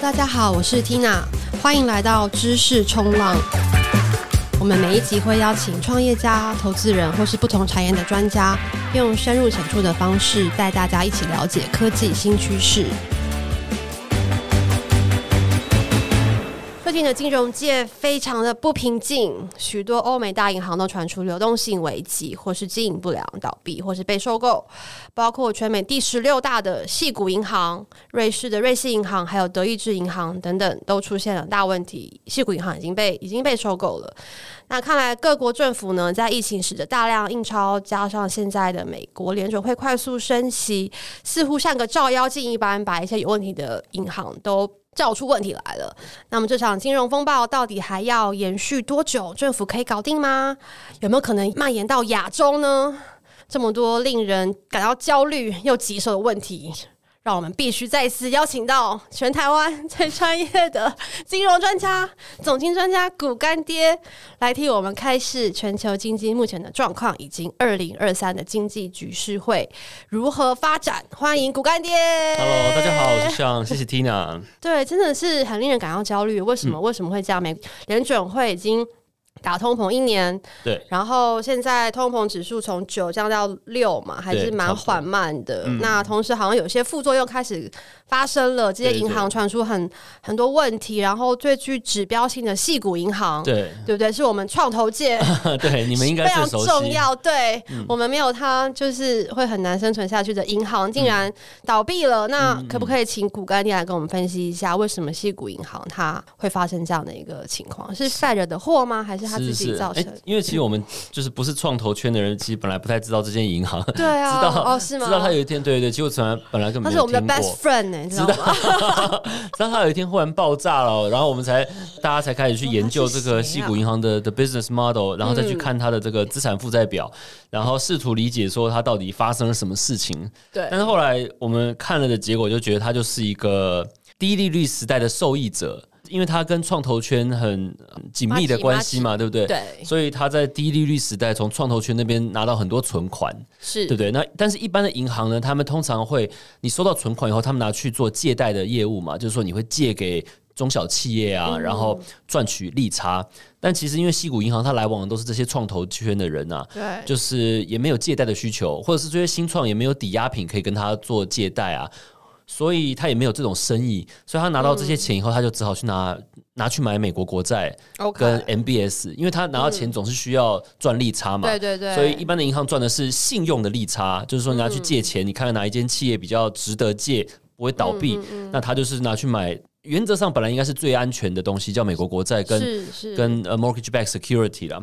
大家好，我是 Tina，欢迎来到知识冲浪。我们每一集会邀请创业家、投资人或是不同产业的专家，用深入浅出的方式带大家一起了解科技新趋势。近的金融界非常的不平静，许多欧美大银行都传出流动性危机，或是经营不良倒闭，或是被收购。包括全美第十六大的细谷银行、瑞士的瑞士银行，还有德意志银行等等，都出现了大问题。矽谷银行已经被已经被收购了。那看来各国政府呢，在疫情时的大量印钞，加上现在的美国联准会快速升息，似乎像个照妖镜一般，把一些有问题的银行都照出问题来了，那么这场金融风暴到底还要延续多久？政府可以搞定吗？有没有可能蔓延到亚洲呢？这么多令人感到焦虑又棘手的问题。让我们必须再次邀请到全台湾最专业的金融专家、总经专家股干爹来替我们开示全球经济目前的状况，以及二零二三的经济局势会如何发展。欢迎股干爹！Hello，大家好，我是 Sean，谢谢 Tina。对，真的是很令人感到焦虑。为什么？嗯、为什么会这样？美联准会已经。打通膨一年，对，然后现在通膨指数从九降到六嘛，还是蛮缓慢的。嗯、那同时好像有些副作用开始发生了，这些银行传出很很多问题。然后最具指标性的系股银行，对对不对？是我们创投界，对你们应该非常重要。对、嗯、我们没有它，就是会很难生存下去的银行，竟然倒闭了。嗯、那可不可以请股干爹来跟我们分析一下，为什么系股银行它会发生这样的一个情况？是晒惹的祸吗？还是？他自己造成，因为其实我们就是不是创投圈的人，其实本来不太知道这间银行。对啊，知道哦，是吗？知道他有一天，对对对，结果从来本来根本没有听过。他是我们的 best friend 呢，知道吗？知道他有一天忽然爆炸了，然后我们才大家才开始去研究这个西谷银行的的 business model，然后再去看他的这个资产负债表，然后试图理解说他到底发生了什么事情。对，但是后来我们看了的结果，就觉得他就是一个低利率时代的受益者。因为它跟创投圈很紧密的关系嘛，对不对？对，所以它在低利率时代从创投圈那边拿到很多存款，是对不对？那但是一般的银行呢，他们通常会你收到存款以后，他们拿去做借贷的业务嘛，就是说你会借给中小企业啊，嗯、然后赚取利差。但其实因为西谷银行它来往的都是这些创投圈的人啊，对，就是也没有借贷的需求，或者是这些新创也没有抵押品可以跟他做借贷啊。所以他也没有这种生意，所以他拿到这些钱以后，他就只好去拿拿去买美国国债跟 MBS，因为他拿到钱总是需要赚利差嘛。对对对。所以一般的银行赚的是信用的利差，就是说你拿去借钱，你看看哪一间企业比较值得借，不会倒闭，那他就是拿去买。原则上本来应该是最安全的东西，叫美国国债跟跟呃 mortgage-backed security 啦。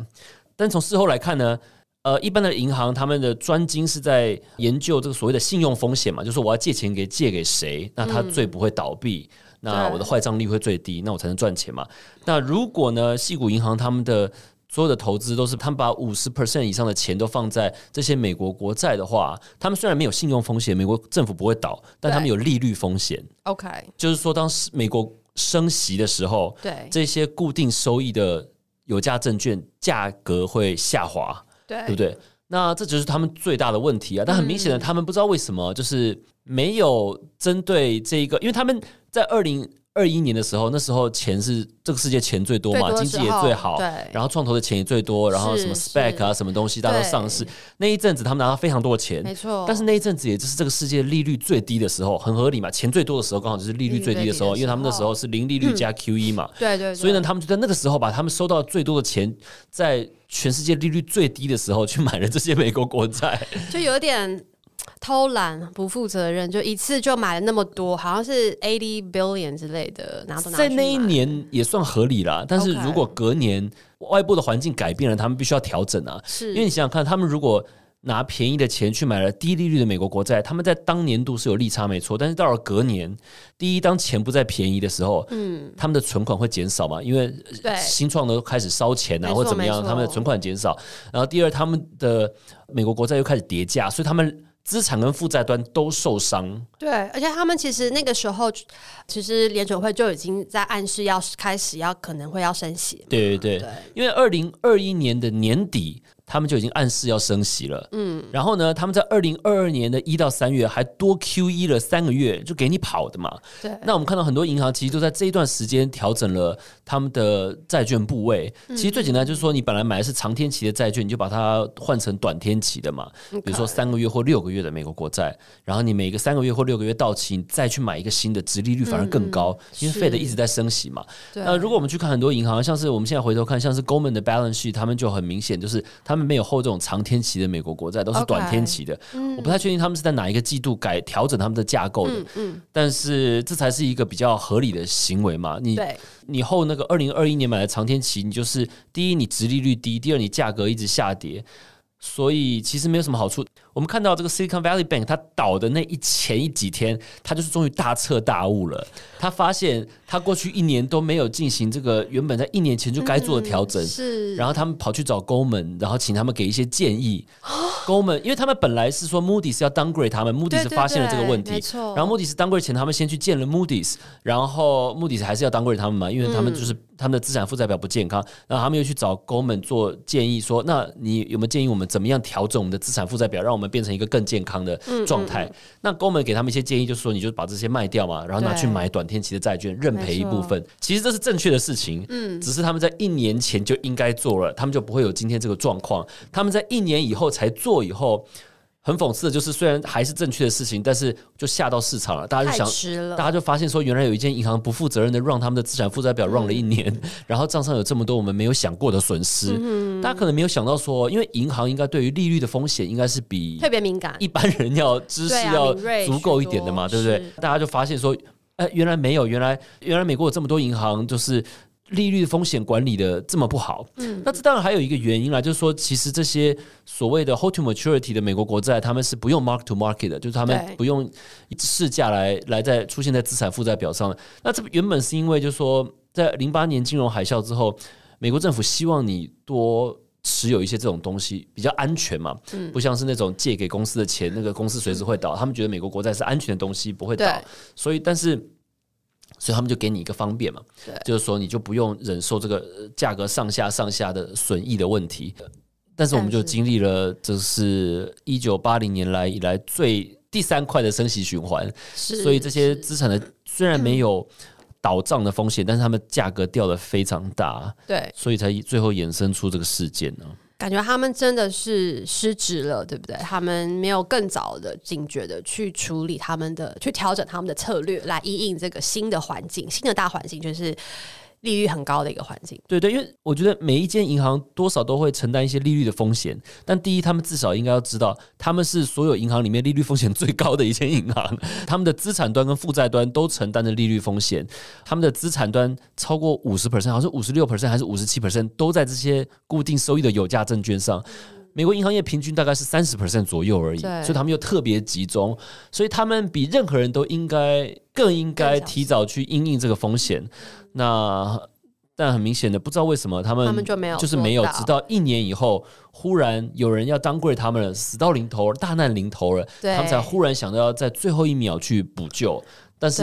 但从事后来看呢？呃，一般的银行他们的专精是在研究这个所谓的信用风险嘛，就是我要借钱给借给谁，那他最不会倒闭，嗯、那我的坏账率会最低，那我才能赚钱嘛。那如果呢，细谷银行他们的所有的投资都是他们把五十 percent 以上的钱都放在这些美国国债的话，他们虽然没有信用风险，美国政府不会倒，但他们有利率风险。OK，就是说当时美国升息的时候，对这些固定收益的有价证券价格会下滑。对，对不对？那这就是他们最大的问题啊！但很明显的，他们不知道为什么，就是没有针对这一个，因为他们在二零二一年的时候，那时候钱是这个世界钱最多嘛，多经济也最好，对，然后创投的钱也最多，然后什么 spec 啊，什么东西大家都上市，那一阵子他们拿到非常多的钱，没错。但是那一阵子也就是这个世界利率最低的时候，很合理嘛，钱最多的时候刚好就是利率最低的时候，因为他们那时候是零利率加 QE 嘛，对对。所以呢，他们就在那个时候把他们收到最多的钱，在全世界利率最低的时候去买了这些美国国债，就有点。偷懒不负责任，就一次就买了那么多，好像是 eighty billion 之类的，拿都拿。在那一年也算合理啦，但是如果隔年外部的环境改变了，他们必须要调整啊。是因为你想想看，他们如果拿便宜的钱去买了低利率的美国国债，他们在当年度是有利差没错，但是到了隔年，第一当钱不再便宜的时候，嗯，他们的存款会减少嘛，因为新创都开始烧钱啊，或怎么样，他们的存款减少。然后第二，他们的美国国债又开始跌价，所以他们。资产跟负债端都受伤，对，而且他们其实那个时候，其实联准会就已经在暗示要开始要可能会要升息，对对对，对因为二零二一年的年底，他们就已经暗示要升息了。嗯，然后呢，他们在二零二二年的一到三月还多 QE 了三个月，就给你跑的嘛。对。那我们看到很多银行其实都在这一段时间调整了他们的债券部位。其实最简单就是说，你本来买的是长天期的债券，你就把它换成短天期的嘛。比如说三个月或六个月的美国国债，然后你每个三个月或六个月到期，你再去买一个新的，殖利率反而更高，因为 Fed 一直在升息嘛。那如果我们去看很多银行，像是我们现在回头看，像是 Goldman 的 balance sheet，他们就很明显就是他们没有 hold 这种长天期的美国国债，都是短天期的。我不太确定他们是在哪一个季度改调整他们的架构的。嗯，但是这才是一个比较合理的行为嘛。你你 hold 那这个二零二一年买的长天期，你就是第一，你殖利率低；第二，你价格一直下跌。所以其实没有什么好处。我们看到这个 Silicon Valley Bank，它倒的那一前一几天，它就是终于大彻大悟了。他发现他过去一年都没有进行这个原本在一年前就该做的调整，是。然后他们跑去找 Goldman，然后请他们给一些建议。Goldman，因为他们本来是说 Moody's 要 downgrade 他们，Moody's 发现了这个问题，没错。然后 Moody's downgrade 前，他们先去见了 Moody's，然后 Moody's 还是要 downgrade 他们嘛，因为他们就是他们的资产负债表不健康。然后他们又去找 Goldman 做建议，说：那你有没有建议我们怎么样调整我们的资产负债表，让我们变成一个更健康的状态？那 Goldman 给他们一些建议，就是说你就把这些卖掉嘛，然后拿去买短天期的债券，认赔一部分。其实这是正确的事情，嗯，只是他们在一年前就应该做了，他们就不会有今天这个状况。他们在一年以后才做以后。很讽刺的就是，虽然还是正确的事情，但是就吓到市场了。大家就想，大家就发现说，原来有一间银行不负责任的让他们的资产负债表 run 了一年，嗯、然后账上有这么多我们没有想过的损失。嗯、大家可能没有想到说，因为银行应该对于利率的风险应该是比特别敏感，一般人要知识要足够一点的嘛，对不对？大家就发现说，呃，原来没有，原来原来美国有这么多银行就是。利率风险管理的这么不好，嗯，那这当然还有一个原因啦，就是说，其实这些所谓的 hold to maturity 的美国国债，他们是不用 mark to market 的，就是他们不用市价来来在出现在资产负债表上。的。那这原本是因为，就是说，在零八年金融海啸之后，美国政府希望你多持有一些这种东西，比较安全嘛，嗯，不像是那种借给公司的钱，那个公司随时会倒，他们觉得美国国债是安全的东西，不会倒，所以但是。所以他们就给你一个方便嘛，对就是说你就不用忍受这个价格上下上下的损益的问题。但是我们就经历了，这是一九八零年来以来最第三块的升息循环，是所以这些资产的虽然没有倒账的风险，是但是他们价格掉的非常大，对，所以才最后衍生出这个事件呢。感觉他们真的是失职了，对不对？他们没有更早的警觉的去处理他们的，去调整他们的策略，来应应这个新的环境、新的大环境，就是。利率很高的一个环境，对对，因为我觉得每一间银行多少都会承担一些利率的风险，但第一，他们至少应该要知道，他们是所有银行里面利率风险最高的一间银行，他们的资产端跟负债端都承担着利率风险，他们的资产端超过五十 percent，好像是五十六 percent 还是五十七 percent，都在这些固定收益的有价证券上。美国银行业平均大概是三十 percent 左右而已，所以他们又特别集中，所以他们比任何人都应该更应该提早去应应这个风险。那但很明显的，不知道为什么他们他们就没有就是没有，直到一年以后，忽然有人要 downgrade 他们了，死到临头，大难临头了，他们才忽然想到要在最后一秒去补救。但是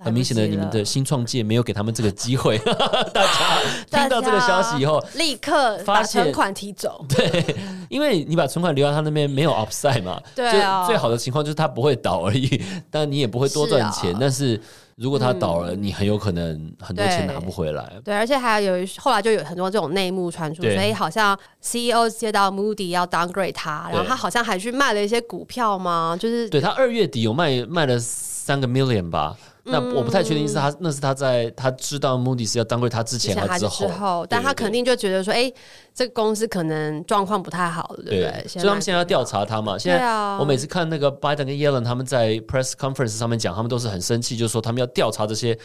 很明显的，你们的新创界没有给他们这个机会。大家听到这个消息以后，立刻把存款提走。对，因为你把存款留在他那边，没有 upside 嘛。对啊。最好的情况就是他不会倒而已，但你也不会多赚钱。但是如果他倒了，你很有可能很多钱拿不回来。对，而且还有后来就有很多这种内幕传出，所以好像 CEO 接到 Moody 要 downgrade 他，然后他好像还去卖了一些股票嘛，就是对他二月底有卖卖了。三个 million 吧，那我不太确定是他，那是他在他知道 Moody's 要 downgrade 他之前还是之后，但他肯定就觉得说，哎，这个公司可能状况不太好了，对不对？所以他们现在要调查他嘛。现在我每次看那个 Biden 跟 Yellen 他们在 press conference 上面讲，他们都是很生气，就是说他们要调查这些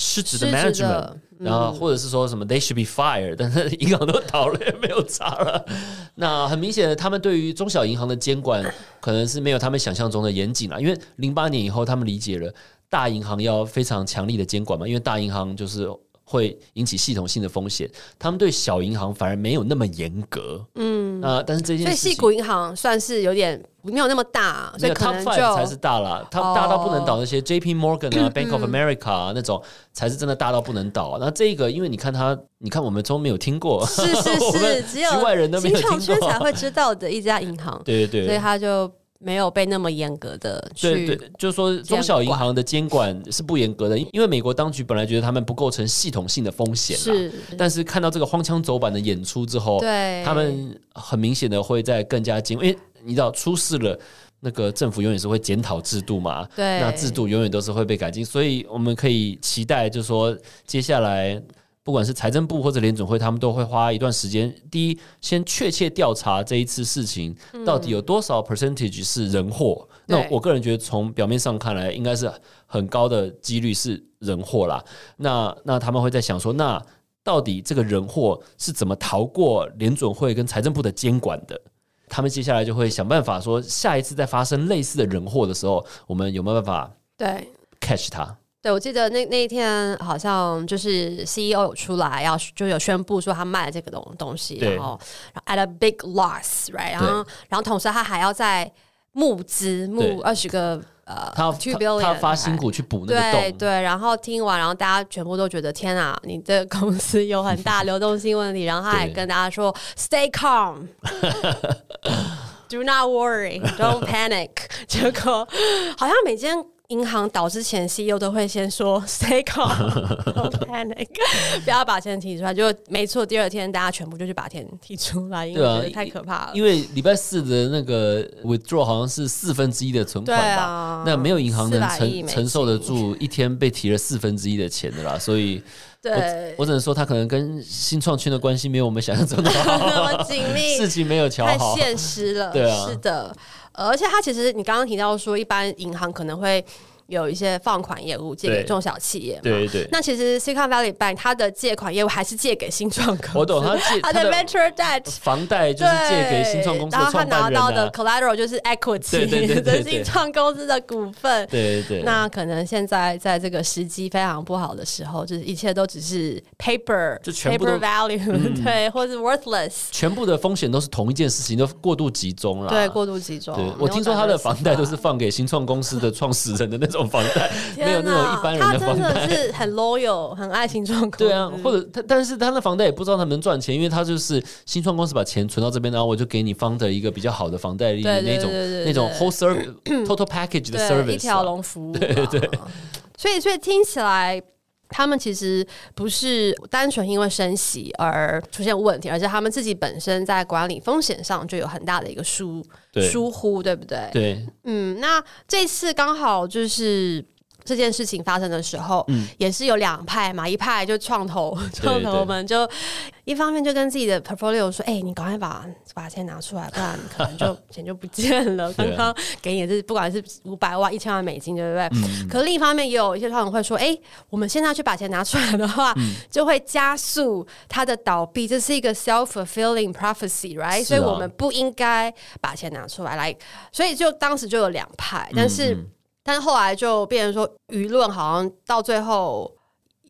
失职的 management，然后或者是说什么 they should be fired，但是 银行都倒了也没有查了。那很明显的，他们对于中小银行的监管可能是没有他们想象中的严谨了。因为零八年以后，他们理解了大银行要非常强力的监管嘛，因为大银行就是会引起系统性的风险，他们对小银行反而没有那么严格。嗯，啊，但是这件事情，所以矽谷银行算是有点没有那么大，所以可能就 Top Five 才是大了，它大到不能倒。那些 J.P. Morgan 啊、嗯、Bank of America 啊那种才是真的大到不能倒。那这个，因为你看它，你看我们都没有听过，是是是，只有外人都没有听过，才会知道的一家银行。对对对，所以他就。没有被那么严格的去，对对，就是说中小银行的监管是不严格的，因为美国当局本来觉得他们不构成系统性的风险，是。但是看到这个荒腔走板的演出之后，对，他们很明显的会在更加监，因为你知道出事了，那个政府永远是会检讨制度嘛，对，那制度永远都是会被改进，所以我们可以期待，就是说接下来。不管是财政部或者联准会，他们都会花一段时间。第一，先确切调查这一次事情到底有多少 percentage 是人祸。嗯、那我个人觉得，从表面上看来，应该是很高的几率是人祸啦。那那他们会在想说，那到底这个人祸是怎么逃过联准会跟财政部的监管的？他们接下来就会想办法说，下一次再发生类似的人祸的时候，我们有没有办法对 catch 它？对，我记得那那一天好像就是 CEO 有出来要就有宣布说他卖了这个东东西，然后 at a big loss，right？然后然后同时他还要在募资募二十个呃，他要 two billion，他要发新股去补那个洞。对对，然后听完，然后大家全部都觉得天啊，你这公司有很大流动性问题。然后他还跟大家说 stay calm，do not worry，don't panic。结果好像每间。银行倒之前，CEO 都会先说 “Stay calm, don't panic”，不要把钱提出来。就没错，第二天大家全部就去把钱提出来，因为觉得太可怕了。因为礼拜四的那个 withdraw 好像是四分之一的存款吧？啊、那没有银行能承承受得住一天被提了四分之一的钱的啦。所以我，对我只能说他可能跟新创圈的关系没有我们想象中的好 那么紧密，事情没有调好，太现实了。对啊，是的。而且他其实，你刚刚提到说，一般银行可能会。有一些放款业务借给中小企业嘛？对对，对。那其实 Silicon Valley Bank 它的借款业务还是借给新创公司。我懂，他借他的 venture debt 房贷就是借给新创公司的、啊、然后他拿到的 collateral 就是 equity 的新创公司的股份。对，对对。那可能现在在这个时机非常不好的时候，就是一切都只是 paper，就全部 paper value，、嗯、对，或者是 worthless。全部的风险都是同一件事情，都过度集中了。对，过度集中。对，我听说他的房贷都是放给新创公司的创始人的那种。房贷 没有那种一般人的房贷，他真的是很 loyal，很爱新创公司。对啊，或者他，但是他的房贷也不知道他能赚钱，因为他就是新创公司把钱存到这边，然后我就给你方的一个比较好的房贷利率那种那种 whole service total package 的 service 一条龙服务。对对对，所以所以听起来。他们其实不是单纯因为升息而出现问题，而且他们自己本身在管理风险上就有很大的一个疏疏忽，对不对？对，嗯，那这次刚好就是。这件事情发生的时候，嗯、也是有两派嘛，一派就创投，创投们就一方面就跟自己的 portfolio 说：“哎、欸，你赶快把把钱拿出来，不然可能就钱就不见了。刚刚给你的是不管是五百万、一千万美金，对不对？嗯、可另一方面，也有一些创投会说：“哎、欸，我们现在去把钱拿出来的话，嗯、就会加速它的倒闭，这是一个 self-fulfilling prophecy，right？、啊、所以我们不应该把钱拿出来。来，所以就当时就有两派，但是。但是后来就变成说，舆论好像到最后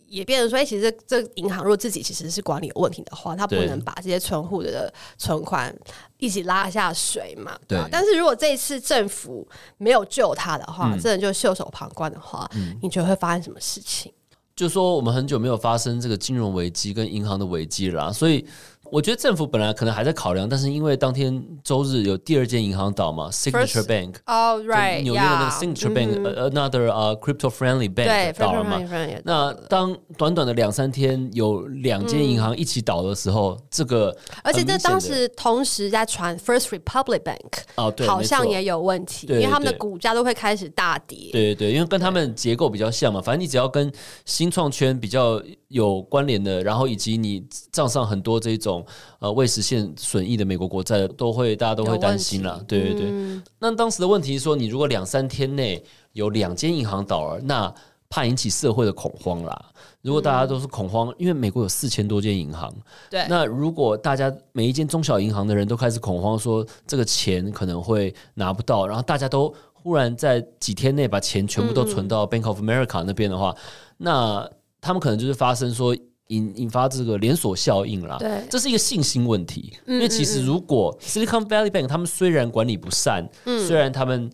也变成说，哎，其实这银行如果自己其实是管理有问题的话，他不能把这些存户的存款一起拉下水嘛。对。但是如果这一次政府没有救他的话，真的就袖手旁观的话，你觉得会发生什么事情？就说我们很久没有发生这个金融危机跟银行的危机了，所以。我觉得政府本来可能还在考量，但是因为当天周日有第二间银行倒嘛，Signature Bank，哦，right，纽约的那个 Signature Bank，another crypto friendly bank 倒了嘛。那当短短的两三天有两间银行一起倒的时候，这个而且这当时同时在传 First Republic Bank，哦，对，好像也有问题，因为他们的股价都会开始大跌。对对对，因为跟他们结构比较像嘛，反正你只要跟新创圈比较有关联的，然后以及你账上很多这种。呃，未实现损益的美国国债都会，大家都会担心啦。对对对。嗯、那当时的问题是说，你如果两三天内有两间银行倒了，那怕引起社会的恐慌啦。如果大家都是恐慌，嗯、因为美国有四千多间银行，对。那如果大家每一间中小银行的人都开始恐慌，说这个钱可能会拿不到，然后大家都忽然在几天内把钱全部都存到 Bank of America 那边的话，嗯、那。他们可能就是发生说引引发这个连锁效应啦。对，这是一个信心问题。嗯、因为其实如果 Silicon Valley Bank 他们虽然管理不善，嗯、虽然他们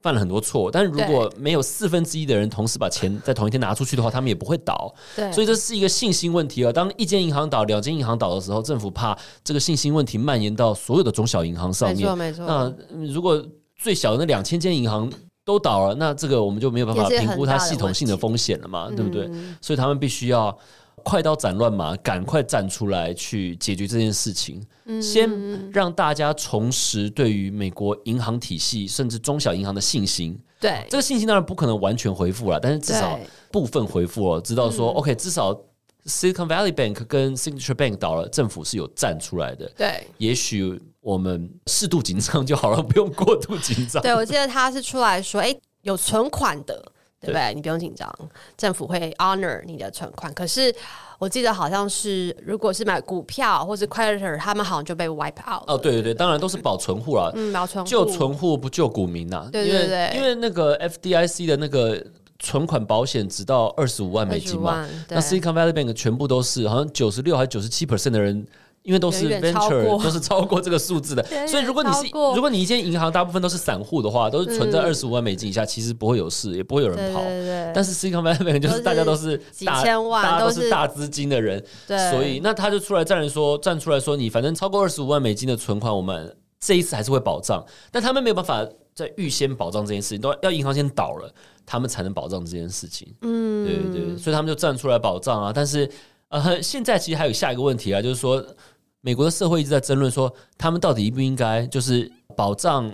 犯了很多错，但是如果没有四分之一的人同时把钱在同一天拿出去的话，他们也不会倒。对，所以这是一个信心问题啊。当一间银行倒，两间银行倒的时候，政府怕这个信心问题蔓延到所有的中小银行上面。没错，没错。那如果最小的那两千间银行都倒了，那这个我们就没有办法评估它系统性的风险了嘛，对不对？嗯、所以他们必须要快刀斩乱麻，赶快站出来去解决这件事情，嗯、先让大家重拾对于美国银行体系甚至中小银行的信心。对，这个信心当然不可能完全恢复了，但是至少部分恢复了，知道说、嗯、OK，至少 Silicon Valley Bank 跟 Signature Bank 倒了，政府是有站出来的。对，也许。我们适度紧张就好了，不用过度紧张。对，我记得他是出来说，哎，有存款的，对不对？对，你不用紧张，政府会 honor 你的存款。可是我记得好像是，如果是买股票或是 creditor，他们好像就被 wipe out。哦，对对对，当然都是保存户了，嗯，保存户救存户不救股民呐、啊。对对对，因为因为那个 FDIC 的那个存款保险只到二十五万美金嘛，那 Silicon Valley Bank 全部都是好像九十六还是九十七 percent 的人。因为都是 venture，都是超过这个数字的，所以如果你是如果你一间银行大部分都是散户的话，都是存在二十五万美金以下，其实不会有事，也不会有人跑。但是 Silicon Valley 就是大家都是几千万，大家都是大资金的人，所以那他就出来站人说，站出来说，你反正超过二十五万美金的存款，我们这一次还是会保障。但他们没有办法在预先保障这件事情，都要银行先倒了，他们才能保障这件事情。嗯，对对对，所以他们就站出来保障啊。但是呃，现在其实还有下一个问题啊，就是说。美国的社会一直在争论说，他们到底应不应该就是保障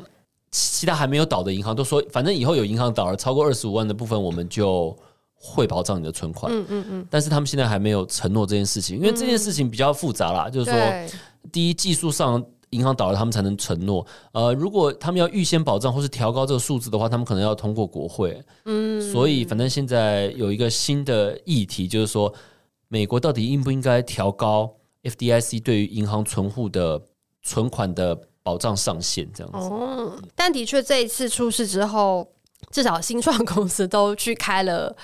其他还没有倒的银行，都说反正以后有银行倒了超过二十五万的部分，我们就会保障你的存款。嗯嗯嗯。但是他们现在还没有承诺这件事情，因为这件事情比较复杂啦。就是说，第一，技术上银行倒了，他们才能承诺。呃，如果他们要预先保障或是调高这个数字的话，他们可能要通过国会。嗯。所以，反正现在有一个新的议题，就是说，美国到底应不应该调高？FDIC 对于银行存户的存款的保障上限这样子，哦，但的确这一次出事之后，至少新创公司都去开了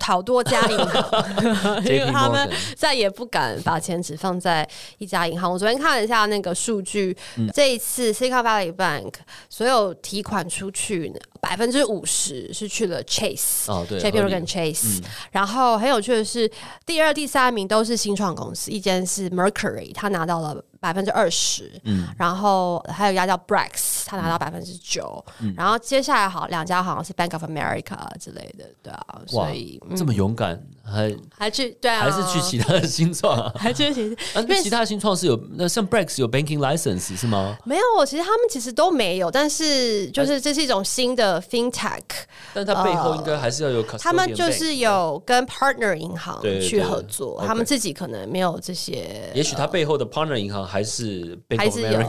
好多家银行，因为他们再也不敢把钱只放在一家银行。我昨天看了一下那个数据，嗯、这一次 Silicon Valley Bank 所有提款出去百分之五十是去了 Chase，哦对，JP Morgan Chase，、嗯、然后很有趣的是，第二、第三名都是新创公司，一间是 Mercury，他拿到了百分之二十，嗯，然后还有一家叫 Brex，他拿到百分之九，然后接下来好两家好像是 Bank of America 之类的，对啊，所以、嗯、这么勇敢。还还去对啊，还是去其他的新创啊？还去其他？那其他新创是有那像 Brex 有 banking license 是吗？没有，其实他们其实都没有。但是就是这是一种新的 FinTech，但它背后应该还是要有。他们就是有跟 partner 银行去合作，他们自己可能没有这些。也许他背后的 partner 银行还是还是有，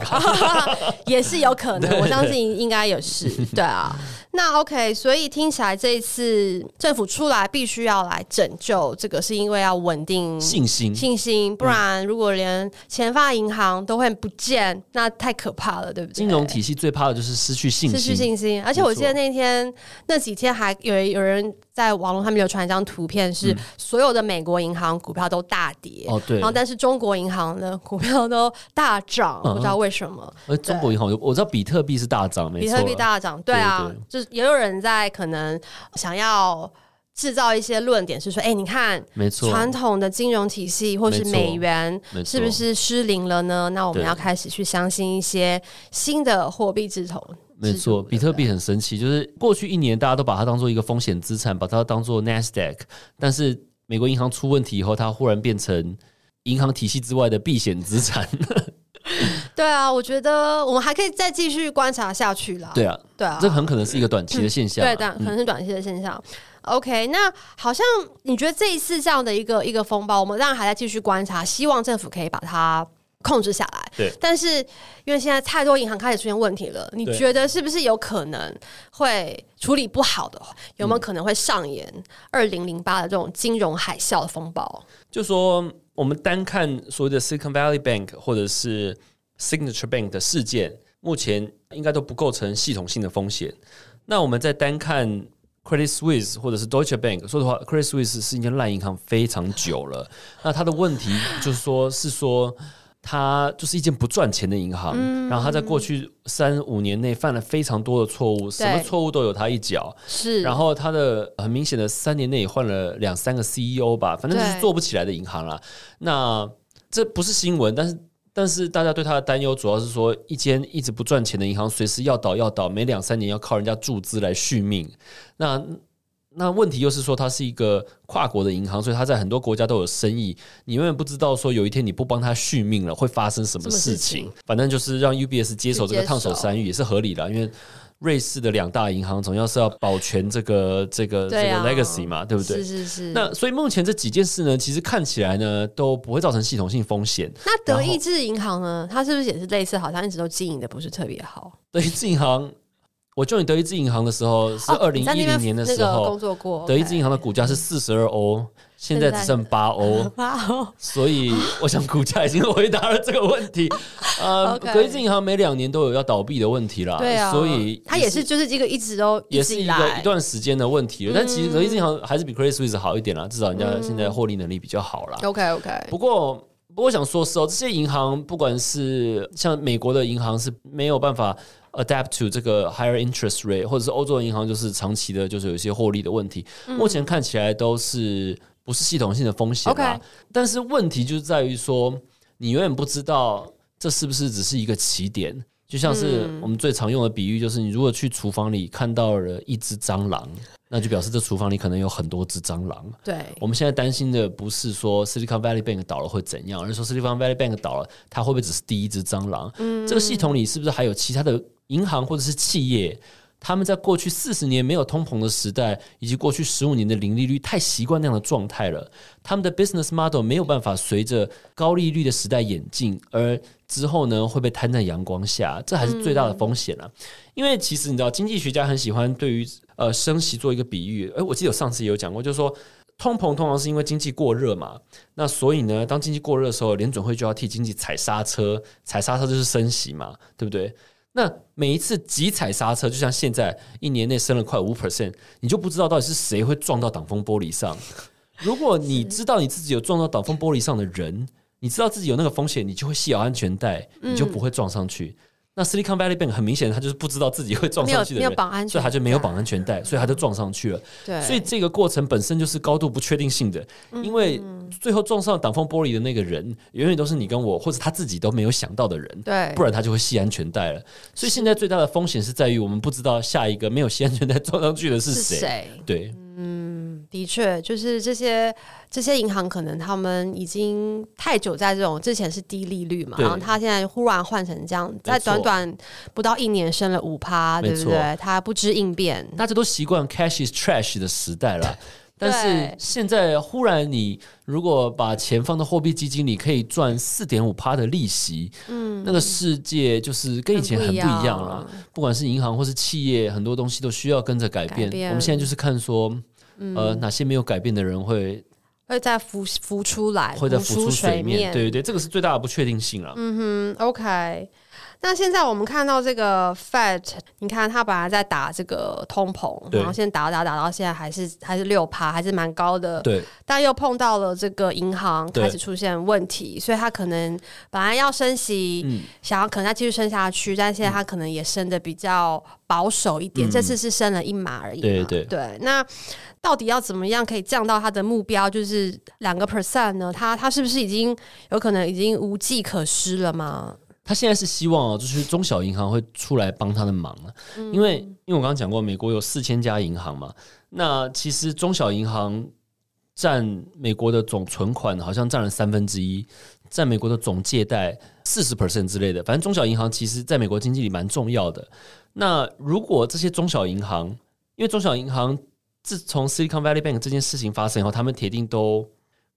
也是有可能。我相信应该也是对啊。那 OK，所以听起来这一次政府出来必须要来拯救。这个是因为要稳定信心，信心，不然如果连钱发银行都会不见，嗯、那太可怕了，对不对？金融体系最怕的就是失去信心，失去信心。而且我记得那天。那几天还有有人在网络上面流传一张图片，是所有的美国银行股票都大跌，哦对，然后但是中国银行的股票都大涨，不知道为什么。而中国银行，我知道比特币是大涨，没错，比特币大涨，对啊，就是也有人在可能想要。制造一些论点是说，哎、欸，你看，没错，传统的金融体系或是美元是不是失灵了呢？那我们要开始去相信一些新的货币系统。没错，比特币很神奇，就是过去一年大家都把它当做一个风险资产，把它当做 NASDAQ，但是美国银行出问题以后，它忽然变成银行体系之外的避险资产。对啊，我觉得我们还可以再继续观察下去啦。对啊，对啊，这很可能是一个短期的现象。对但，可能是短期的现象。嗯 OK，那好像你觉得这一次这样的一个一个风暴，我们当然还在继续观察，希望政府可以把它控制下来。对，但是因为现在太多银行开始出现问题了，你觉得是不是有可能会处理不好的话，有没有可能会上演二零零八的这种金融海啸的风暴？就说我们单看所谓的 Silicon Valley Bank 或者是 Signature Bank 的事件，目前应该都不构成系统性的风险。那我们再单看。Credit Suisse 或者是 Deutsche Bank，说实话，Credit Suisse 是一间烂银行非常久了。那它的问题就是说，是说它就是一间不赚钱的银行，嗯、然后它在过去三五年内犯了非常多的错误，什么错误都有它一脚。是，然后它的很明显的三年内也换了两三个 CEO 吧，反正就是做不起来的银行了。那这不是新闻，但是。但是大家对他的担忧主要是说，一间一直不赚钱的银行随时要倒要倒，每两三年要靠人家注资来续命。那那问题又是说，它是一个跨国的银行，所以它在很多国家都有生意。你永远不知道说有一天你不帮他续命了，会发生什么事情。事情反正就是让 UBS 接手这个烫手山芋也是合理的，因为。瑞士的两大银行总要是要保全这个这个、啊、这个 legacy 嘛，对不对？是是是。那所以目前这几件事呢，其实看起来呢都不会造成系统性风险。那德意志银行呢，它是不是也是类似？好像一直都经营的不是特别好。德意志银行。我就你德意志银行的时候是二零一零年的时候，工作过。德意志银行的股价是四十二欧，现在只剩八欧，八欧。所以我想股价已经回答了这个问题。呃，德意志银行每两年都有要倒闭的问题啦，对啊，所以它也是就是这个一直都也是一个一段时间的问题了。但其实德意志银行还是比 Credit Suisse 好一点啦，至少人家现在获利能力比较好啦。OK OK。不过不过我想说实哦，这些银行不管是像美国的银行是没有办法。Adapt to 这个 higher interest rate，或者是欧洲的银行就是长期的，就是有一些获利的问题。嗯、目前看起来都是不是系统性的风险啊。Okay. 但是问题就是在于说，你永远不知道这是不是只是一个起点。就像是我们最常用的比喻，就是你如果去厨房里看到了一只蟑螂，那就表示这厨房里可能有很多只蟑螂。对，我们现在担心的不是说 Silicon Valley Bank 倒了会怎样，而是说 Silicon Valley Bank 倒了，它会不会只是第一只蟑螂？嗯，这个系统里是不是还有其他的？银行或者是企业，他们在过去四十年没有通膨的时代，以及过去十五年的零利率，太习惯那样的状态了。他们的 business model 没有办法随着高利率的时代演进，而之后呢会被摊在阳光下，这还是最大的风险啊！因为其实你知道，经济学家很喜欢对于呃升息做一个比喻。诶，我记得我上次也有讲过，就是说通膨通常是因为经济过热嘛，那所以呢，当经济过热的时候，联准会就要替经济踩刹车，踩刹车就是升息嘛，对不对？那每一次急踩刹车，就像现在一年内升了快五 percent，你就不知道到底是谁会撞到挡风玻璃上。如果你知道你自己有撞到挡风玻璃上的人，你知道自己有那个风险，你就会系好安全带，你就不会撞上去。嗯那 Silicon Valley Bank 很明显，他就是不知道自己会撞上去的人，所以他就没有绑安全带，所以他就撞上去了。对，所以这个过程本身就是高度不确定性的，因为最后撞上挡风玻璃的那个人，永远都是你跟我，或者他自己都没有想到的人。对，不然他就会系安全带了。所以现在最大的风险是在于我们不知道下一个没有系安全带撞上去的是谁。对，嗯，的确，就是这些。这些银行可能他们已经太久在这种之前是低利率嘛，然后他现在忽然换成这样，在短短不到一年升了五趴，对不对？他不知应变，大家都习惯 cash is trash 的时代了。但是现在忽然你如果把钱放到货币基金里，可以赚四点五趴的利息，嗯，那个世界就是跟以前很不一样了。不管是银行或是企业，很多东西都需要跟着改变。我们现在就是看说，呃，哪些没有改变的人会。会再浮浮出来，会再浮出水面。对对对，这个是最大的不确定性了。嗯哼，OK。那现在我们看到这个 Fed，你看它本来在打这个通膨，然后现在打打打到现在还是还是六趴，还是蛮高的。对。但又碰到了这个银行开始出现问题，所以它可能本来要升息，嗯、想要可能再继续升下去，但现在它可能也升的比较保守一点。嗯、这次是升了一码而已。对对对。那到底要怎么样可以降到它的目标，就是两个 percent 呢？它它是不是已经有可能已经无计可施了吗？他现在是希望哦，就是中小银行会出来帮他的忙了，因为因为我刚刚讲过，美国有四千家银行嘛，那其实中小银行占美国的总存款好像占了三分之一，占美国的总借贷四十 percent 之类的，反正中小银行其实在美国经济里蛮重要的。那如果这些中小银行，因为中小银行自从 Silicon Valley Bank 这件事情发生以后，他们铁定都。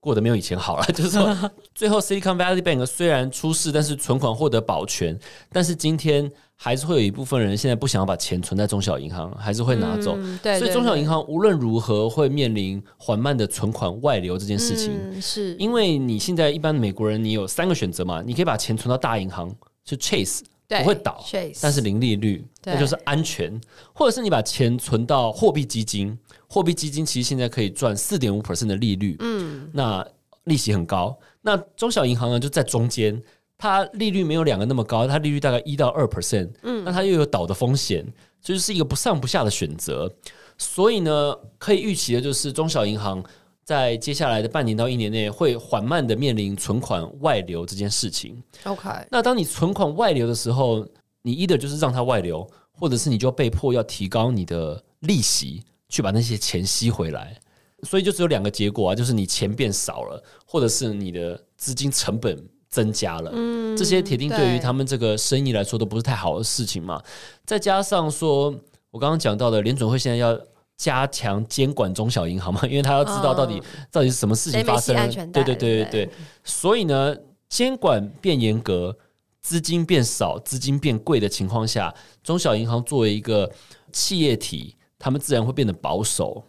过得没有以前好了，就是说，最后 Silicon Valley Bank 虽然出事，但是存款获得保全，但是今天还是会有一部分人现在不想要把钱存在中小银行，还是会拿走。嗯、对，对，对，所以中小银行无论如何会面临缓慢的存款外流这件事情。嗯、是，因为你现在一般美国人，你有三个选择嘛，你可以把钱存到大银行，就 Chase。不会倒，但是零利率，那就是安全。或者是你把钱存到货币基金，货币基金其实现在可以赚四点五 percent 的利率，嗯，那利息很高。那中小银行呢，就在中间，它利率没有两个那么高，它利率大概一到二 percent，嗯，那它又有倒的风险，所以就是一个不上不下的选择。所以呢，可以预期的就是中小银行。在接下来的半年到一年内，会缓慢的面临存款外流这件事情。OK，那当你存款外流的时候，你 either 就是让它外流，或者是你就被迫要提高你的利息，去把那些钱吸回来。所以就只有两个结果啊，就是你钱变少了，或者是你的资金成本增加了。嗯，这些铁定对于他们这个生意来说都不是太好的事情嘛。再加上说，我刚刚讲到的联准会现在要。加强监管中小银行嘛，因为他要知道到底、哦、到底是什么事情发生。对对对对对，所以呢，监管变严格，资金变少，资金变贵的情况下，中小银行作为一个企业体，他们自然会变得保守。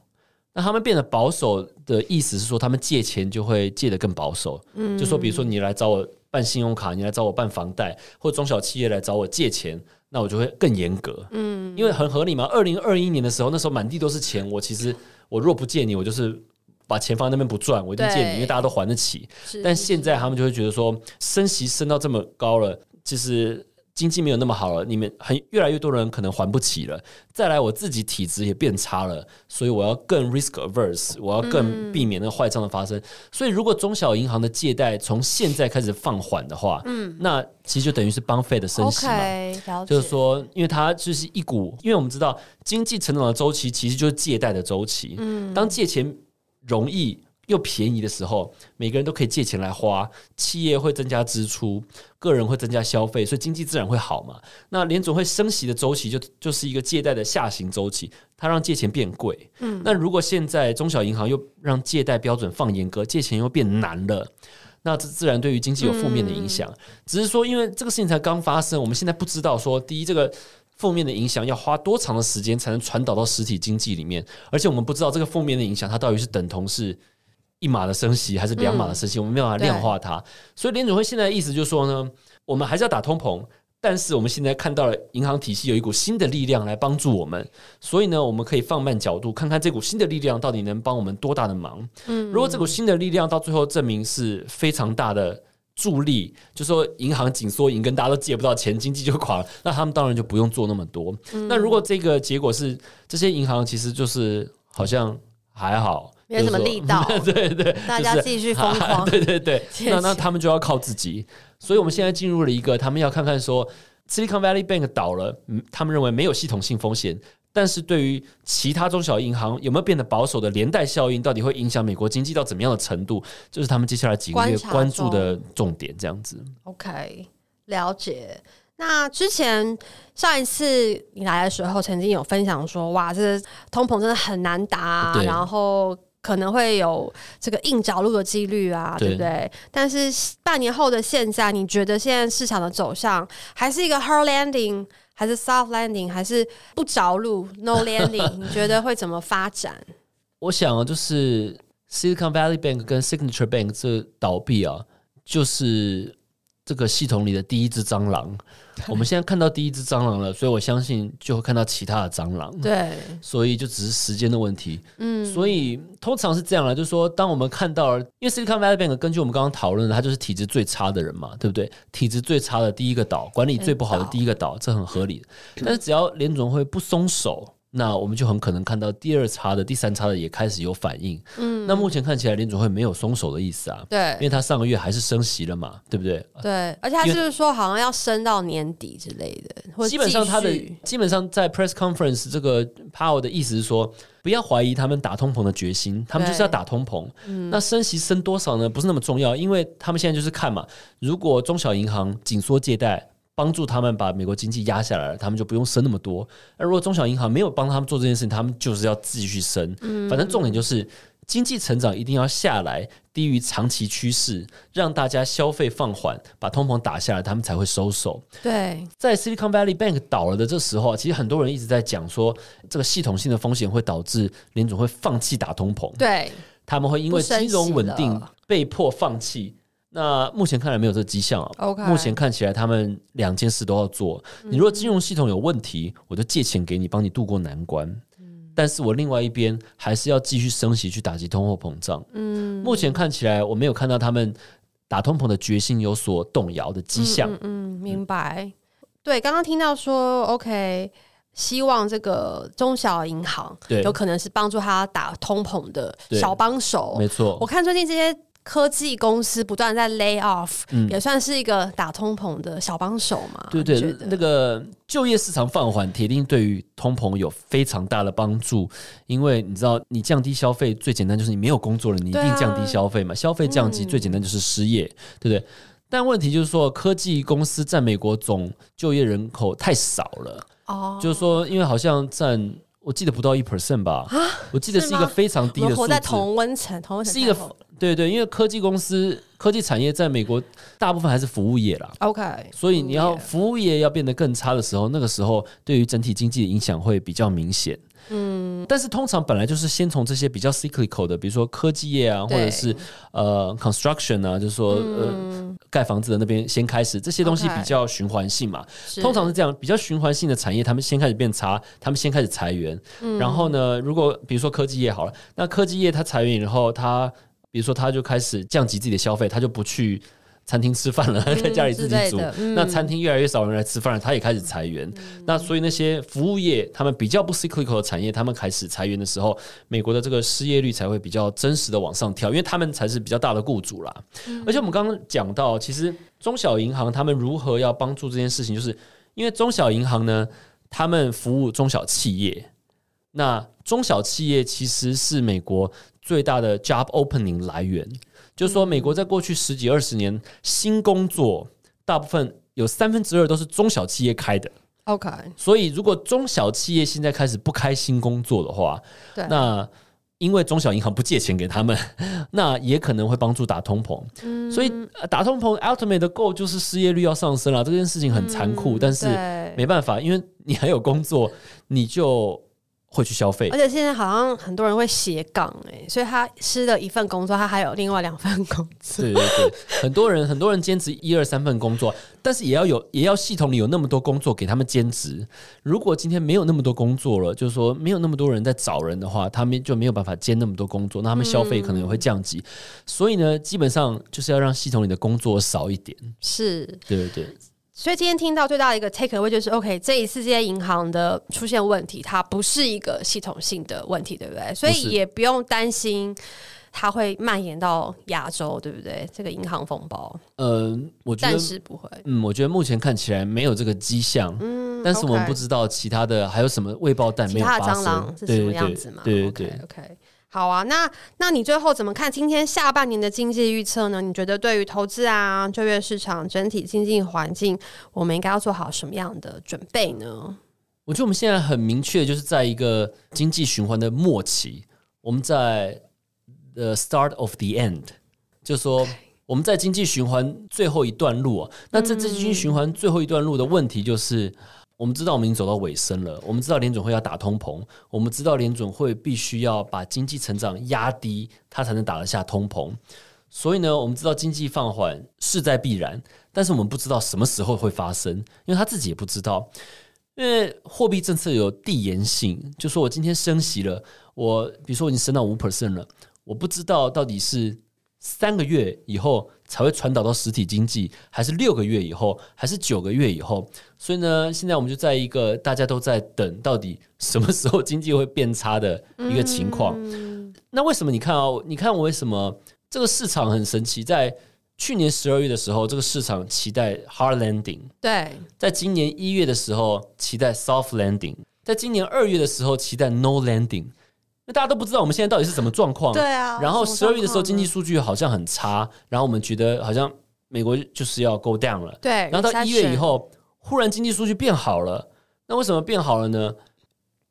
那他们变得保守的意思是说，他们借钱就会借得更保守。嗯，就说比如说你来找我办信用卡，你来找我办房贷，或中小企业来找我借钱。那我就会更严格，嗯，因为很合理嘛。二零二一年的时候，那时候满地都是钱，我其实我若不借你，我就是把钱放在那边不赚，我一定借你，因为大家都还得起。但现在他们就会觉得说，升息升到这么高了，其实。经济没有那么好了，你们很越来越多人可能还不起了。再来，我自己体质也变差了，所以我要更 risk averse，我要更避免那个坏账的发生。嗯、所以，如果中小银行的借贷从现在开始放缓的话，嗯，那其实就等于是帮 Fed 的升息嘛。Okay, 就是说，因为它就是一股，因为我们知道经济成长的周期其实就是借贷的周期。嗯，当借钱容易。又便宜的时候，每个人都可以借钱来花，企业会增加支出，个人会增加消费，所以经济自然会好嘛。那联总会升息的周期就就是一个借贷的下行周期，它让借钱变贵。嗯，那如果现在中小银行又让借贷标准放严格，借钱又变难了，那这自然对于经济有负面的影响。嗯，只是说，因为这个事情才刚发生，我们现在不知道说，第一这个。负面的影响要花多长的时间才能传导到实体经济里面？而且我们不知道这个负面的影响它到底是等同是。一码的升息还是两码的升息，嗯、我们没有办法量化它。所以联准会现在的意思就是说呢，我们还是要打通膨，但是我们现在看到了银行体系有一股新的力量来帮助我们，所以呢，我们可以放慢角度，看看这股新的力量到底能帮我们多大的忙。嗯，如果这股新的力量到最后证明是非常大的助力，就说银行紧缩银根，大家都借不到钱，经济就垮了，那他们当然就不用做那么多。嗯、那如果这个结果是这些银行其实就是好像还好。没什么力道，对对对，大家继续疯狂，对对对，那那他们就要靠自己。所以我们现在进入了一个，他们要看看说，Silicon Valley Bank 倒了，嗯，他们认为没有系统性风险，但是对于其他中小银行有没有变得保守的连带效应，到底会影响美国经济到怎么样的程度，就是他们接下来几个月关注的重点。这样子，OK，了解。那之前上一次你来的时候，曾经有分享说，哇，这通膨真的很难打啊，然后。可能会有这个硬着陆的几率啊，对，对不对？但是半年后的现在，你觉得现在市场的走向还是一个 hard landing，还是 soft landing，还是不着陆 no landing？你觉得会怎么发展？我想啊，就是 Silicon Valley Bank 跟 Signature Bank 这倒闭啊，就是。这个系统里的第一只蟑螂，我们现在看到第一只蟑螂了，所以我相信就会看到其他的蟑螂。对，所以就只是时间的问题。嗯，所以通常是这样了，就是说，当我们看到了，因为 Silicon Valley Bank 根据我们刚刚讨论的，他就是体质最差的人嘛，对不对？体质最差的第一个岛，管理最不好的第一个岛，这很合理。但是只要联总会不松手。那我们就很可能看到第二差的、第三差的也开始有反应。嗯，那目前看起来联准会没有松手的意思啊。对，因为他上个月还是升息了嘛，对不对？对，而且他就是说好像要升到年底之类的。基本上他的基本上在 press conference 这个 Powell 的意思是说，不要怀疑他们打通膨的决心，他们就是要打通膨。嗯，那升息升多少呢？不是那么重要，因为他们现在就是看嘛，如果中小银行紧缩借贷。帮助他们把美国经济压下来了，他们就不用升那么多。而如果中小银行没有帮他们做这件事情，他们就是要继续升。嗯，反正重点就是经济成长一定要下来，低于长期趋势，让大家消费放缓，把通膨打下来，他们才会收手。对，在 Silicon Valley Bank 倒了的这时候，其实很多人一直在讲说，这个系统性的风险会导致联总会放弃打通膨。对，他们会因为金融稳定被迫放弃。那目前看来没有这个迹象啊。OK，目前看起来他们两件事都要做。你如果金融系统有问题，我就借钱给你，帮你渡过难关。但是我另外一边还是要继续升息去打击通货膨胀。嗯，目前看起来我没有看到他们打通膨的决心有所动摇的迹象。嗯，嗯，明白。嗯、对，刚刚听到说，OK，希望这个中小银行有可能是帮助他打通膨的小帮手。没错，我看最近这些。科技公司不断在 lay off，嗯，也算是一个打通膨的小帮手嘛。对对，那个就业市场放缓，铁定对于通膨有非常大的帮助。因为你知道，你降低消费最简单就是你没有工作了，你一定降低消费嘛。消费降级最简单就是失业，嗯，对不对？但问题就是说，科技公司在美国总就业人口太少了。哦，就是说，因为好像占。我记得不到一 percent 吧？啊，我记得是一个非常低的数字。活在同温层，同温层是一个对对，因为科技公司、科技产业在美国大部分还是服务业啦。OK，所以你要服务业要变得更差的时候，那个时候对于整体经济的影响会比较明显。嗯，但是通常本来就是先从这些比较 cyclical 的，比如说科技业啊，或者是呃 construction 啊，就是说、嗯、呃盖房子的那边先开始，这些东西比较循环性嘛。通常是这样，比较循环性的产业，他们先开始变差，他们先开始裁员。嗯、然后呢，如果比如说科技业好了，那科技业它裁员以后，它比如说他就开始降级自己的消费，他就不去。餐厅吃饭了，在家里自己煮。嗯、那餐厅越来越少人来吃饭了，他也开始裁员。嗯、那所以那些服务业，他们比较不 cyclical 的产业，他们开始裁员的时候，美国的这个失业率才会比较真实的往上跳，因为他们才是比较大的雇主啦。嗯、而且我们刚刚讲到，其实中小银行他们如何要帮助这件事情，就是因为中小银行呢，他们服务中小企业。那中小企业其实是美国最大的 job opening 来源。就是说，美国在过去十几二十年，新工作大部分有三分之二都是中小企业开的。OK，所以如果中小企业现在开始不开新工作的话，对，那因为中小银行不借钱给他们，那也可能会帮助打通膨。嗯，所以打通膨 ultimate 的 goal 就是失业率要上升了。这件事情很残酷，嗯，但是没办法，因为你还有工作，你就。会去消费，而且现在好像很多人会斜杠哎，所以他失了一份工作，他还有另外两份工作。对对对，很多人很多人兼职一二三份工作，但是也要有也要系统里有那么多工作给他们兼职。如果今天没有那么多工作了，就是说没有那么多人在找人的话，他们就没有办法兼那么多工作，那他们消费可能也会降级。嗯、所以呢，基本上就是要让系统里的工作少一点。是，对对对。所以今天听到最大的一个 take away 就是，OK，这一次这些银行的出现问题，它不是一个系统性的问题，对不对？所以也不用担心它会蔓延到亚洲，对不对？这个银行风暴，嗯、呃，我觉得暂时不会。嗯，我觉得目前看起来没有这个迹象。嗯，但是我们不知道其他的还有什么未爆弹没有发生，其他的蟑螂是什么样子嘛？对对对，OK。好啊，那那你最后怎么看今天下半年的经济预测呢？你觉得对于投资啊、就业市场、整体经济环境，我们应该要做好什么样的准备呢？我觉得我们现在很明确，就是在一个经济循环的末期，我们在 the start of the end，就是说我们在经济循环最后一段路啊。那这这经济循环最后一段路的问题就是。我们知道我们已经走到尾声了。我们知道联准会要打通膨，我们知道联准会必须要把经济成长压低，它才能打得下通膨。所以呢，我们知道经济放缓势在必然，但是我们不知道什么时候会发生，因为他自己也不知道。因为货币政策有递延性，就说我今天升息了，我比如说我已经升到五 percent 了，我不知道到底是。三个月以后才会传导到实体经济，还是六个月以后，还是九个月以后？所以呢，现在我们就在一个大家都在等，到底什么时候经济会变差的一个情况。嗯、那为什么你看哦？你看我为什么这个市场很神奇？在去年十二月的时候，这个市场期待 hard landing；对，在今年一月的时候，期待 soft landing；在今年二月的时候，期待 no landing。那大家都不知道我们现在到底是什么状况？对啊。然后十二月的时候经济数据好像很差，然后我们觉得好像美国就是要 go down 了。对。然后到一月以后，忽然经济数据变好了。那为什么变好了呢？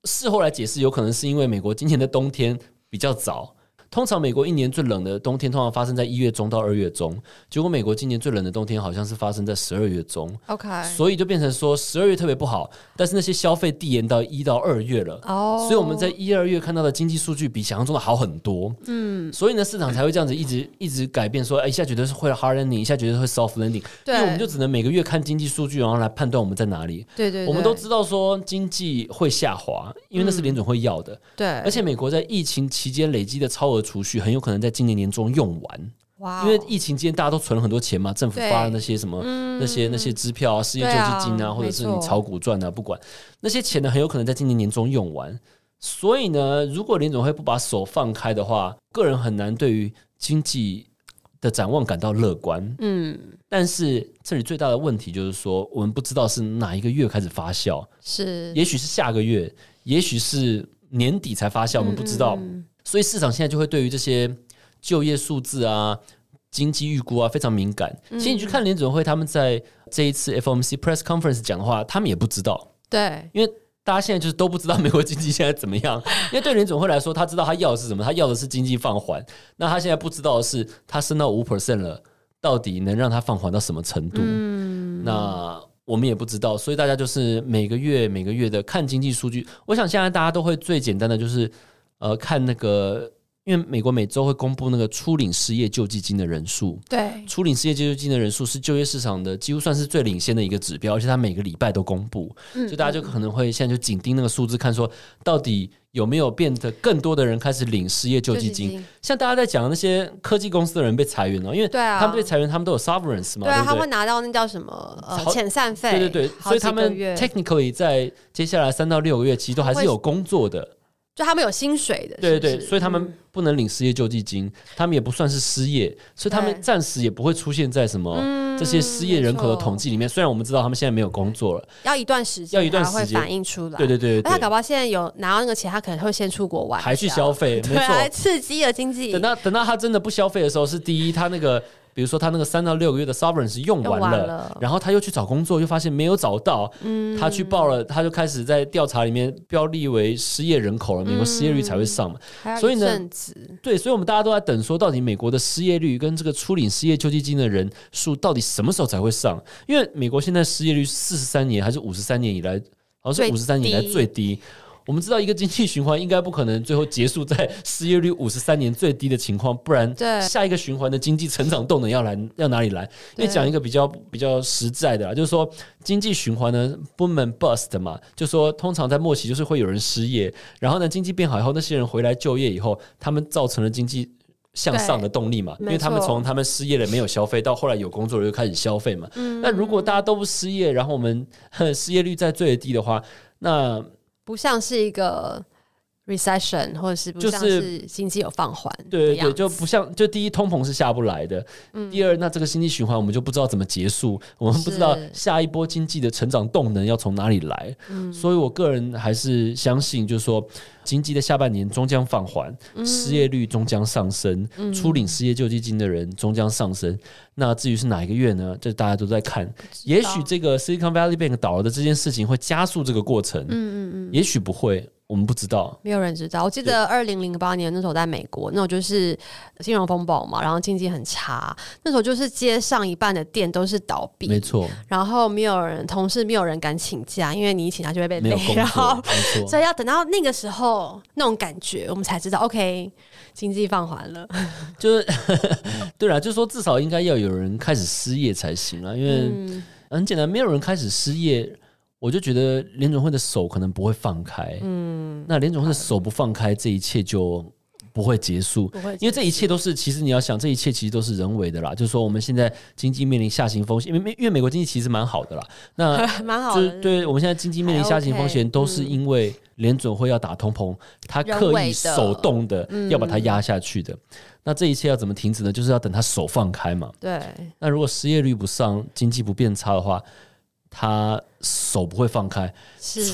事后来解释，有可能是因为美国今年的冬天比较早。通常美国一年最冷的冬天通常发生在一月中到二月中，结果美国今年最冷的冬天好像是发生在十二月中。OK，所以就变成说十二月特别不好，但是那些消费递延到一到二月了。哦，所以我们在一二月看到的经济数据比想象中的好很多。嗯，所以呢，市场才会这样子一直 一直改变，说哎，一下觉得是会 hard landing，一下觉得会 soft landing。对，因为我们就只能每个月看经济数据，然后来判断我们在哪里。对，对对，我们都知道说经济会下滑，因为那是联准会要的。对，而且美国在疫情期间累积的超额储蓄很有可能在今年年中用完。哇！因为疫情期间大家都存了很多钱嘛，政府发的那些什么、嗯、那些那些支票啊、失业救济金啊，啊或者是你炒股赚啊，不管那些钱呢，很有可能在今年年中用完。所以呢，如果联总会不把手放开的话，个人很难对于经济的展望感到乐观。嗯，但是这里最大的问题就是说，我们不知道是哪一个月开始发酵，是也许是下个月，也许是年底才发酵，我们不知道。嗯嗯，所以市场现在就会对于这些。就业数字啊，经济预估啊，非常敏感。其实你去看联准会他们在这一次 FOMC Press Conference 讲的话，他们也不知道。对，因为大家现在就是都不知道美国经济现在怎么样。因为对联准会来说，他知道他要的是什么，他要的是经济放缓。那他现在不知道的是，他升到五 percent 了，到底能让他放缓到什么程度？嗯，那我们也不知道。所以大家就是每个月每个月的看经济数据。我想现在大家都会最简单的就是呃看那个。因为美国每周会公布那个初领失业救济金的人数，对，初领失业救济金的人数是就业市场的几乎算是最领先的一个指标，而且它每个礼拜都公布，嗯，所以大家就可能会现在就紧盯那个数字，看说到底有没有变得更多的人开始领失业救济金。金像大家在讲的那些科技公司的人被裁员了，因为他们被裁员，他们都有 sovereigns 嘛，对啊，对对他会拿到那叫什么呃遣散费，对对对，所以他们 technically 在接下来三到六个月其实都还是有工作的。就他们有薪水的，对对对，所以他们不能领失业救济金，嗯、他们也不算是失业，所以他们暂时也不会出现在什么这些失业人口的统计里面。嗯、虽然我们知道他们现在没有工作了，要一段时间，要一段时间反映出来。对对对，对，他搞不好现在有拿到那个钱，他可能会先出国玩，还去消费，没错，来刺激了经济。等到等到他真的不消费的时候，是第一，他那个。比如说他那个三到六个月的 severance 用完了，然后他又去找工作，又发现没有找到，嗯、他去报了，他就开始在调查里面标立为失业人口了，美国失业率才会上嘛。嗯、所以呢，对，所以我们大家都在等，说到底美国的失业率跟这个初领失业救济金的人数到底什么时候才会上？因为美国现在失业率四十三年还是五十三年以来，好像是五十三年以来最低。我们知道一个经济循环应该不可能最后结束在失业率五十三年最低的情况，不然下一个循环的经济成长动能要来要哪里来？因为讲一个比较比较实在的啦，就是说经济循环呢 boom and bust 嘛，就是说通常在末期就是会有人失业，然后呢经济变好以后，那些人回来就业以后，他们造成了经济向上的动力嘛，因为他们从他们失业了没有消费到后来有工作了又开始消费嘛。那如果大家都不失业，然后我们失业率在最低的话，那不像是一个 recession，或者是不像是经济有放缓，对对对，就不像就第一通膨是下不来的，嗯、第二那这个经济循环我们就不知道怎么结束，我们不知道下一波经济的成长动能要从哪里来，嗯、所以我个人还是相信，就是说经济的下半年终将放缓，嗯、失业率终将上升，嗯、初领失业救济金的人终将上升。那至于是哪一个月呢？这大家都在看，也许这个 Silicon Valley Bank 倒了的这件事情会加速这个过程，嗯嗯嗯，也许不会。我们不知道，没有人知道。我记得二零零八年那时候在美国，那时候就是金融风暴嘛，然后经济很差，那时候就是街上一半的店都是倒闭，没错。然后没有人，同事没有人敢请假，因为你一请假就会被没有，然后。所以要等到那个时候那种感觉，我们才知道，OK，经济放缓了。就是 对啦，就是说至少应该要有人开始失业才行啊，因为、嗯、很简单，没有人开始失业。我就觉得联准会的手可能不会放开，嗯，那联准会的手不放开，这一切就不会结束，不会，因为这一切都是，其实你要想，这一切其实都是人为的啦。就是说，我们现在经济面临下行风险，因为因为美国经济其实蛮好的啦，那 蛮好的，就是对我们现在经济面临下行风险，都是因为联准会要打通膨，他刻意手动的要把它压下去的。那这一切要怎么停止呢？就是要等他手放开嘛。对。那如果失业率不上，经济不变差的话。他手不会放开，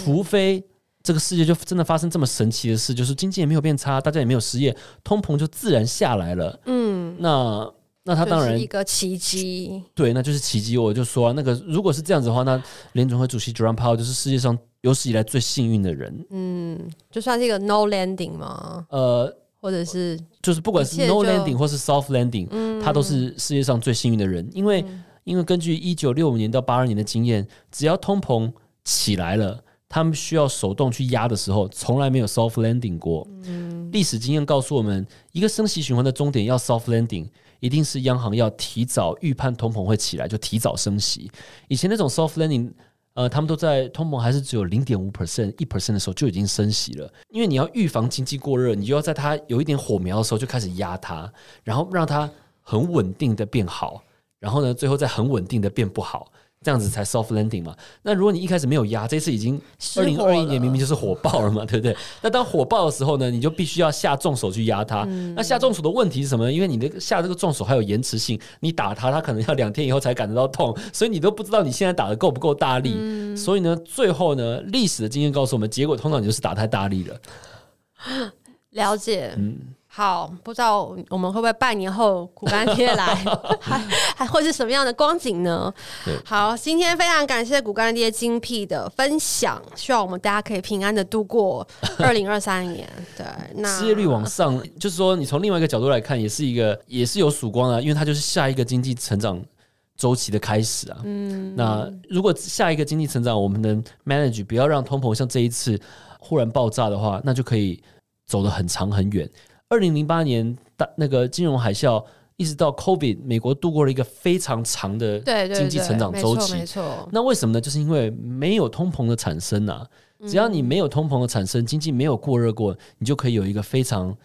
除非这个世界就真的发生这么神奇的事，就是经济也没有变差，大家也没有失业，通膨就自然下来了。嗯，那那他当然是一个奇迹，对，那就是奇迹。我就说、啊，那个如果是这样子的话，那联总会主席 Jerome Powell 就是世界上有史以来最幸运的人。嗯，就算是一个 no landing 吗？呃。或者是就是不管是 no landing 或是 soft landing，嗯，他都是世界上最幸运的人，因为、嗯、因为根据一九六五年到八二年的经验，只要通膨起来了，他们需要手动去压的时候，从来没有 soft landing 过。嗯，历史经验告诉我们，一个升息循环的终点要 soft landing，一定是央行要提早预判通膨会起来，就提早升息。以前那种 soft landing。呃，他们都在通膨还是只有零点五 percent、一 percent 的时候就已经升息了，因为你要预防经济过热，你就要在它有一点火苗的时候就开始压它，然后让它很稳定的变好，然后呢，最后再很稳定的变不好。这样子才 soft landing 嘛？那如果你一开始没有压，这次已经二零二一年明明就是火爆了嘛，对不对？那当火爆的时候呢，你就必须要下重手去压它。嗯、那下重手的问题是什么呢？因为你的下这个重手还有延迟性，你打它，它可能要两天以后才感觉到痛，所以你都不知道你现在打的够不够大力。嗯、所以呢，最后呢，历史的经验告诉我们，结果通常你就是打太大力了。了解。嗯。好，不知道我们会不会半年后股干爹来，还还会是什么样的光景呢？对好，今天非常感谢股干爹精辟的分享，希望我们大家可以平安的度过二零二三年。对，那失业率往上，就是说你从另外一个角度来看，也是一个也是有曙光啊，因为它就是下一个经济成长周期的开始啊。嗯，那如果下一个经济成长我们能 manage，不要让通膨像这一次忽然爆炸的话，那就可以走得很长很远。二零零八年大那个金融海啸，一直到 COVID，美国度过了一个非常长的经济成长周期。没错，那为什么呢？就是因为没有通膨的产生啊。只要你没有通膨的产生，经济没有过热过，你就可以有一个非常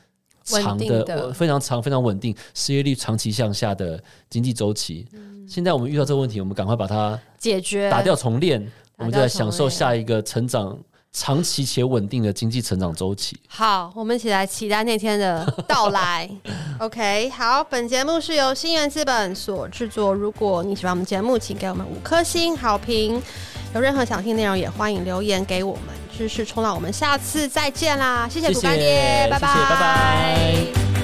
长的、的非常长、非常稳定、失业率长期向下的经济周期。嗯、现在我们遇到这个问题，我们赶快把它解决，打掉重练，我们就来享受下一个成长。长期且稳定的经济成长周期。好，我们一起来期待那天的到来。OK，好，本节目是由新源资本所制作。如果你喜欢我们节目，请给我们五颗星好评。有任何想听内容，也欢迎留言给我们。知识冲浪，我们下次再见啦！谢谢鲁干爹，拜拜，拜拜。